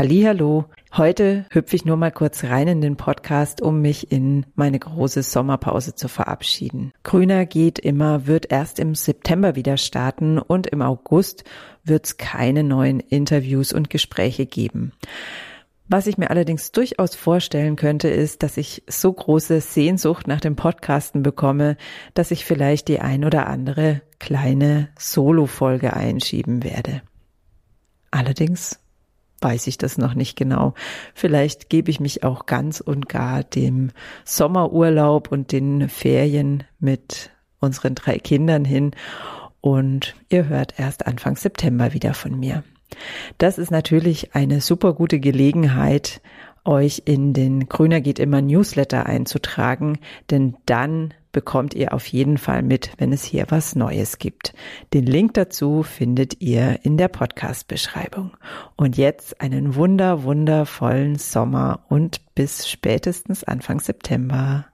Hallo. Heute hüpfe ich nur mal kurz rein in den Podcast, um mich in meine große Sommerpause zu verabschieden. Grüner geht immer wird erst im September wieder starten und im August wird es keine neuen Interviews und Gespräche geben. Was ich mir allerdings durchaus vorstellen könnte, ist, dass ich so große Sehnsucht nach dem Podcasten bekomme, dass ich vielleicht die ein oder andere kleine Solo-Folge einschieben werde. Allerdings weiß ich das noch nicht genau. Vielleicht gebe ich mich auch ganz und gar dem Sommerurlaub und den Ferien mit unseren drei Kindern hin und ihr hört erst Anfang September wieder von mir. Das ist natürlich eine super gute Gelegenheit, euch in den Grüner geht immer Newsletter einzutragen, denn dann bekommt ihr auf jeden Fall mit, wenn es hier was Neues gibt. Den Link dazu findet ihr in der Podcast-Beschreibung. Und jetzt einen wunder, wundervollen Sommer und bis spätestens Anfang September.